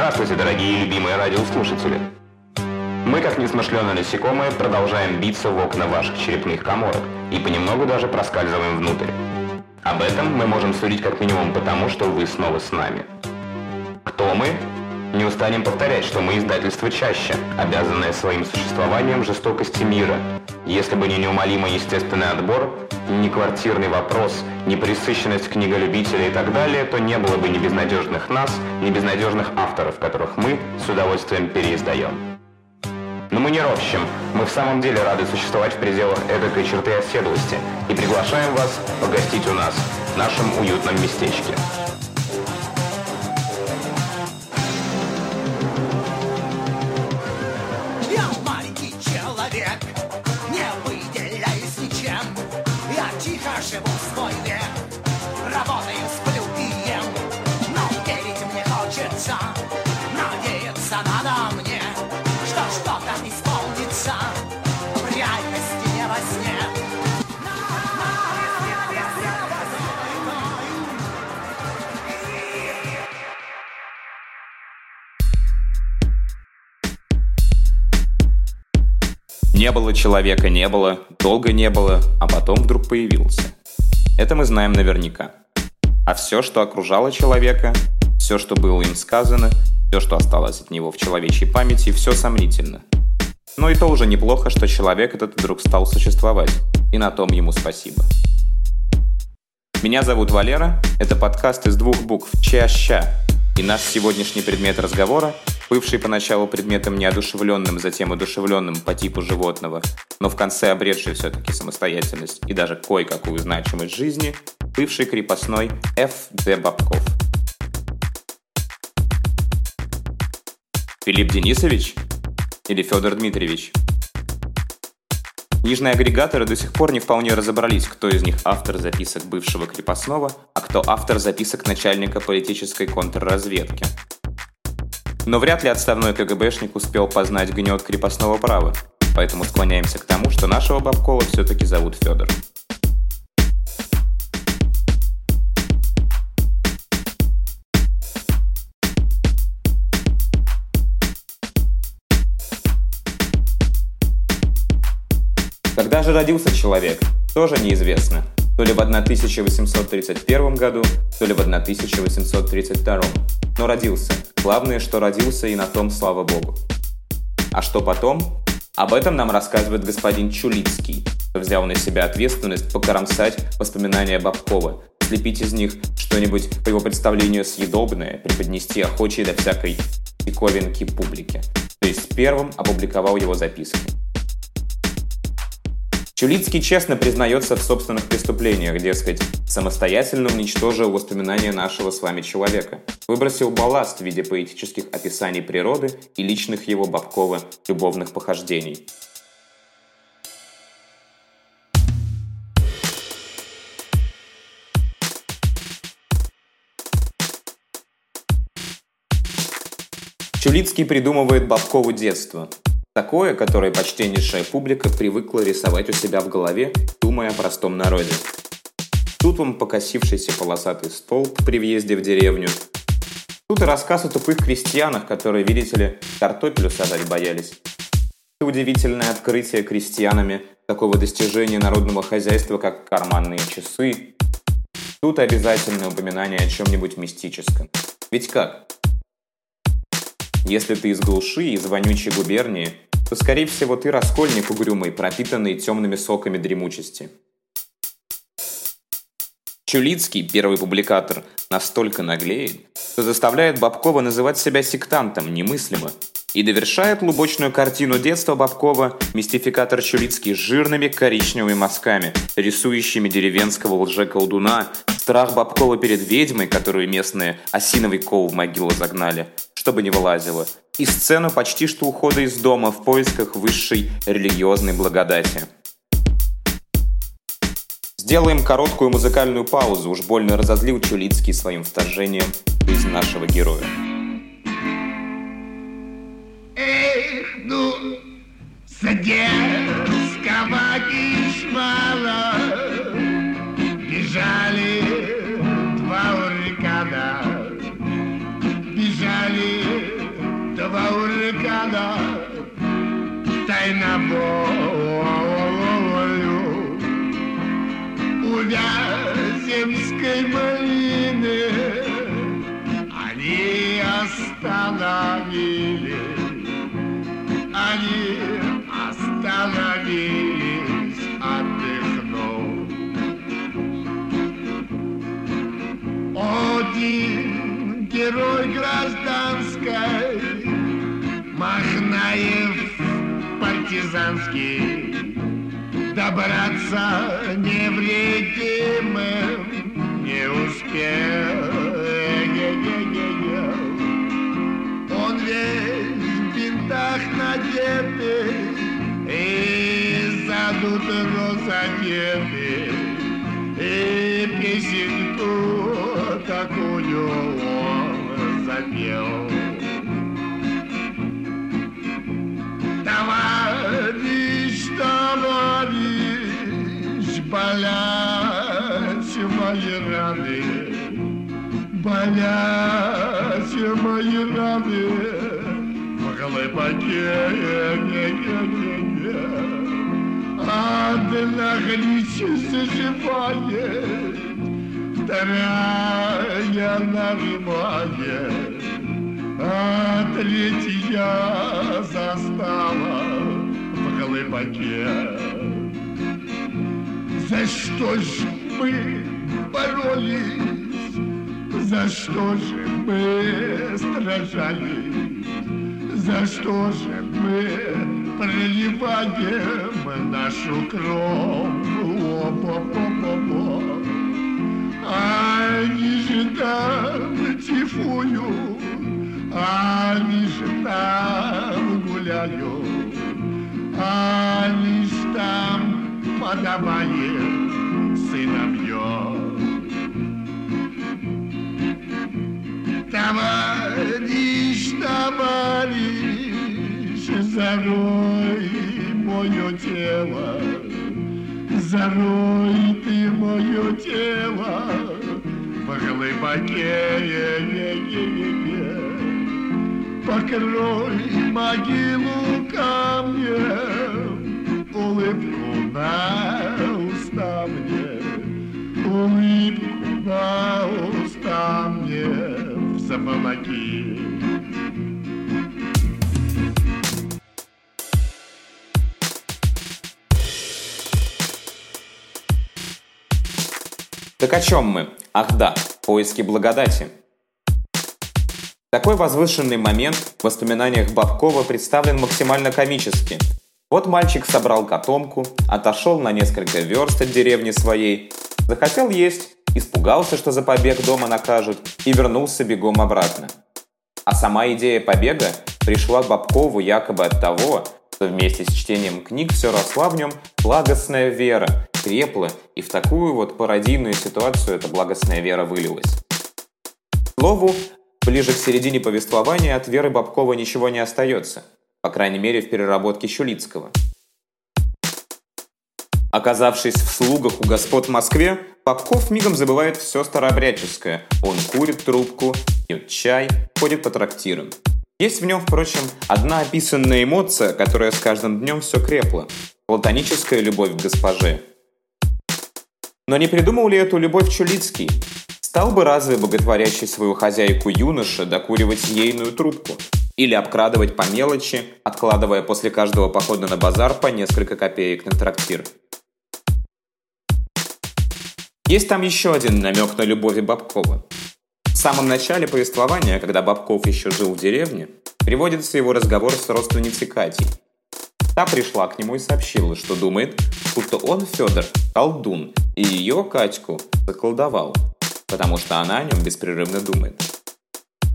Здравствуйте, дорогие и любимые радиослушатели! Мы, как несмышленые насекомые, продолжаем биться в окна ваших черепных коморок и понемногу даже проскальзываем внутрь. Об этом мы можем судить как минимум потому, что вы снова с нами. Кто мы? Не устанем повторять, что мы издательство чаще, обязанное своим существованием жестокости мира. Если бы не неумолимый естественный отбор, ни квартирный вопрос, ни пресыщенность книголюбителей и так далее, то не было бы ни безнадежных нас, ни безнадежных авторов, которых мы с удовольствием переиздаем. Но мы не ропщим, мы в самом деле рады существовать в пределах эдакой черты оседлости и приглашаем вас погостить у нас, в нашем уютном местечке. Было человека, не было, долго не было, а потом вдруг появился. Это мы знаем наверняка. А все, что окружало человека, все, что было им сказано, все, что осталось от него в человечьей памяти, все сомнительно. Но и то уже неплохо, что человек этот вдруг стал существовать, и на том ему спасибо. Меня зовут Валера, это подкаст из двух букв «Ча-ща», и наш сегодняшний предмет разговора, бывший поначалу предметом неодушевленным, затем одушевленным по типу животного, но в конце обретший все-таки самостоятельность и даже кое-какую значимость жизни, бывший крепостной Ф. Д. Бабков. Филипп Денисович? Или Федор Дмитриевич? Нижние агрегаторы до сих пор не вполне разобрались, кто из них автор записок бывшего крепостного, а кто автор записок начальника политической контрразведки. Но вряд ли отставной КГБшник успел познать гнет крепостного права, поэтому склоняемся к тому, что нашего Бабкова все-таки зовут Федор. Когда же родился человек, тоже неизвестно. То ли в 1831 году, то ли в 1832. Но родился. Главное, что родился, и на том слава богу. А что потом? Об этом нам рассказывает господин Чулицкий, взял на себя ответственность покромсать воспоминания Бабкова, слепить из них что-нибудь по его представлению съедобное, преподнести охочей до всякой диковинки публике. То есть первым опубликовал его записки. Чулицкий честно признается в собственных преступлениях, дескать, самостоятельно уничтожил воспоминания нашего с вами человека, выбросил балласт в виде поэтических описаний природы и личных его Бабкова любовных похождений. Чулицкий придумывает Бабкову детство, Такое, которое почтеннейшая публика привыкла рисовать у себя в голове, думая о простом народе. Тут вам покосившийся полосатый столб при въезде в деревню. Тут и рассказ о тупых крестьянах, которые, видите ли, картофелю сажать боялись. Это удивительное открытие крестьянами такого достижения народного хозяйства, как карманные часы. Тут обязательное упоминание о чем-нибудь мистическом. Ведь как? Если ты из глуши, из вонючей губернии, то, скорее всего, ты раскольник угрюмый, пропитанный темными соками дремучести. Чулицкий, первый публикатор, настолько наглеет, что заставляет Бабкова называть себя сектантом немыслимо. И довершает лубочную картину детства Бабкова мистификатор Чулицкий с жирными коричневыми мазками, рисующими деревенского лже-колдуна, страх Бабкова перед ведьмой, которую местные осиновый кол в могилу загнали, чтобы не вылазила, и сцену почти что ухода из дома в поисках высшей религиозной благодати. Сделаем короткую музыкальную паузу, уж больно разозлил Чулицкий своим вторжением жизнь нашего героя. Эх, ну, с детского кишмала Тайна волю У Вяземской малины Они остановились Они остановились отдохнуть Один герой гражданской Махнаев партизанский Добраться невредимым не успел Он весь в бинтах надетый И задут розоветы И песенку такую он запел болят мои раны. В глубоке, одна гречь заживает, вторая нажимает, а третья застала в глубоке. За что ж мы боролись, за что же мы сражались, за что же мы проливаем нашу кровь? О-о-о-о-о. Они же там тифую, они же там гуляют, они же там подаваем мое тело, зарой ты мое тело в глубоке, покрой могилу камнем, улыбку на уста мне, улыбку на уста мне в заволоки. Так о чем мы? Ах да, поиски благодати. Такой возвышенный момент в воспоминаниях Бабкова представлен максимально комически. Вот мальчик собрал котомку, отошел на несколько верст от деревни своей, захотел есть, испугался, что за побег дома накажут, и вернулся бегом обратно. А сама идея побега пришла Бабкову якобы от того, что вместе с чтением книг все росла в нем благостная вера, крепла, и в такую вот пародийную ситуацию эта благостная вера вылилась. К слову, ближе к середине повествования от Веры Бабкова ничего не остается, по крайней мере в переработке Щулицкого. Оказавшись в слугах у господ в Москве, Бабков мигом забывает все старообрядческое. Он курит трубку, пьет чай, ходит по трактирам. Есть в нем, впрочем, одна описанная эмоция, которая с каждым днем все крепла. Платоническая любовь к госпоже. Но не придумал ли эту любовь Чулицкий? Стал бы разве боготворящий свою хозяйку юноша докуривать ейную трубку? Или обкрадывать по мелочи, откладывая после каждого похода на базар по несколько копеек на трактир? Есть там еще один намек на любовь Бабкова. В самом начале повествования, когда Бабков еще жил в деревне, приводится его разговор с родственницей Катей. Та пришла к нему и сообщила, что думает, будто он, Федор, колдун, и ее, Катьку, заколдовал, потому что она о нем беспрерывно думает.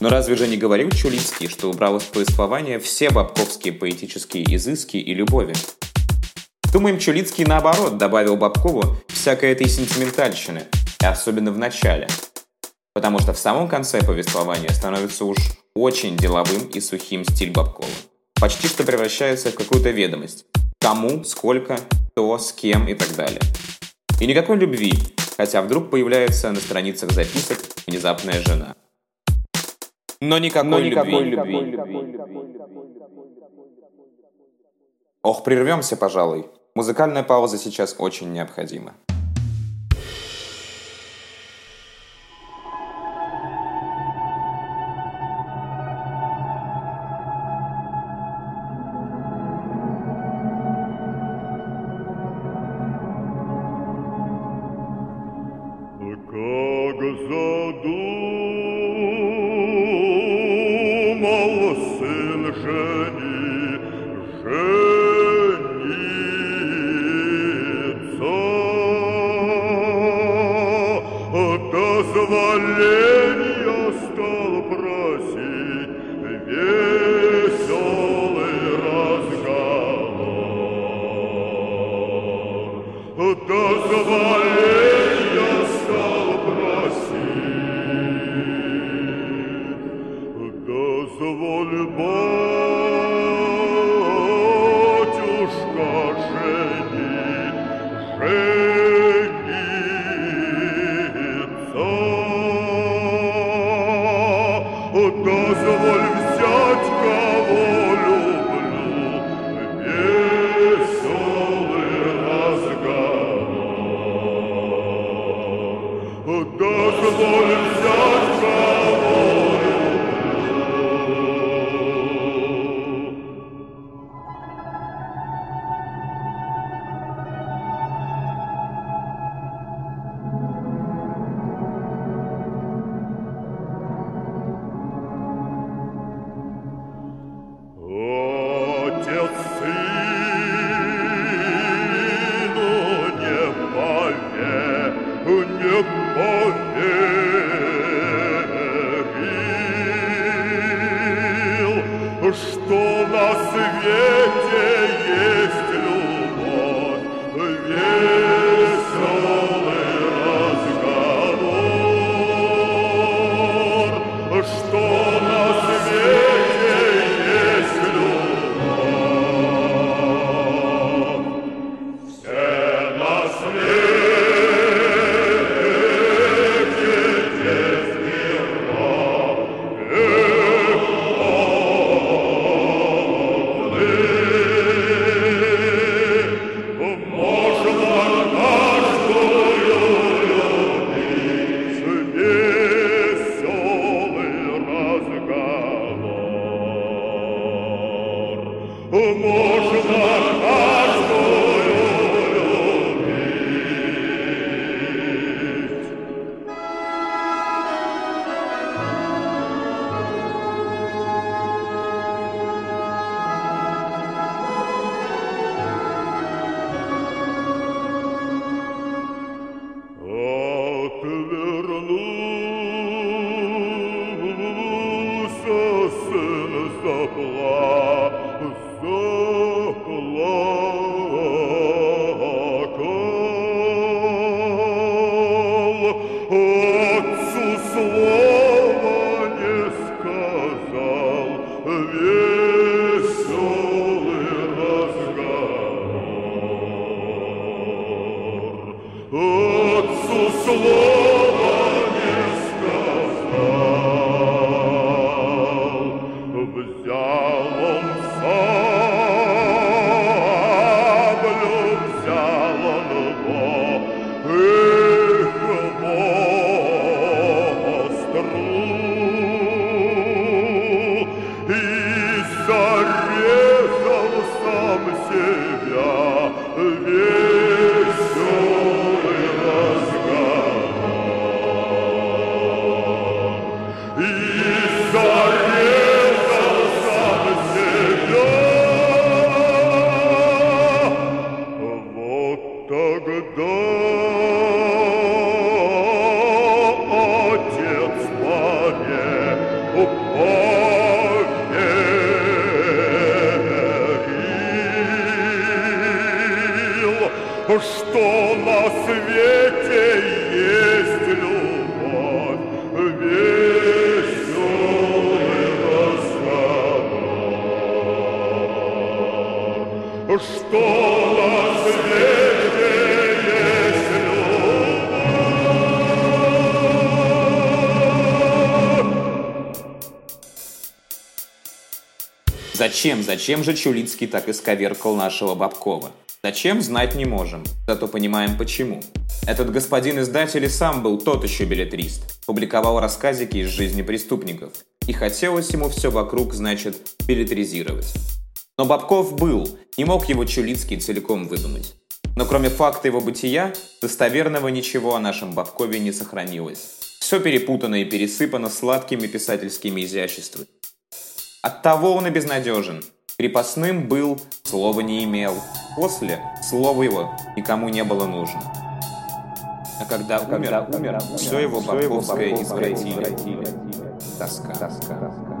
Но разве же не говорил Чулицкий, что убрал из повествования все бабковские поэтические изыски и любови? Думаем, Чулицкий наоборот добавил Бабкову всякой этой сентиментальщины, и особенно в начале. Потому что в самом конце повествования становится уж очень деловым и сухим стиль Бабкова. Почти что превращается в какую-то ведомость. Кому, сколько, кто, с кем и так далее. И никакой любви, хотя вдруг появляется на страницах записок внезапная жена. Но никакой, Но никакой любви. любви. Ох, прервемся, пожалуй. Музыкальная пауза сейчас очень необходима. задумал сын жени, жениться. Дозволение стал просить веселый разговор. Дозволение does the Зачем, зачем же Чулицкий так исковеркал нашего Бабкова? Зачем, знать не можем, зато понимаем почему. Этот господин издатель и сам был тот еще билетрист, публиковал рассказики из жизни преступников, и хотелось ему все вокруг, значит, билетризировать. Но Бабков был, не мог его Чулицкий целиком выдумать. Но кроме факта его бытия, достоверного ничего о нашем Бабкове не сохранилось. Все перепутано и пересыпано сладкими писательскими изяществами. Оттого он и безнадежен. Крепостным был, слова не имел. После слово его никому не было нужно. А когда, когда умер, умер, все его бабковское извратили. Тоска. Тоска.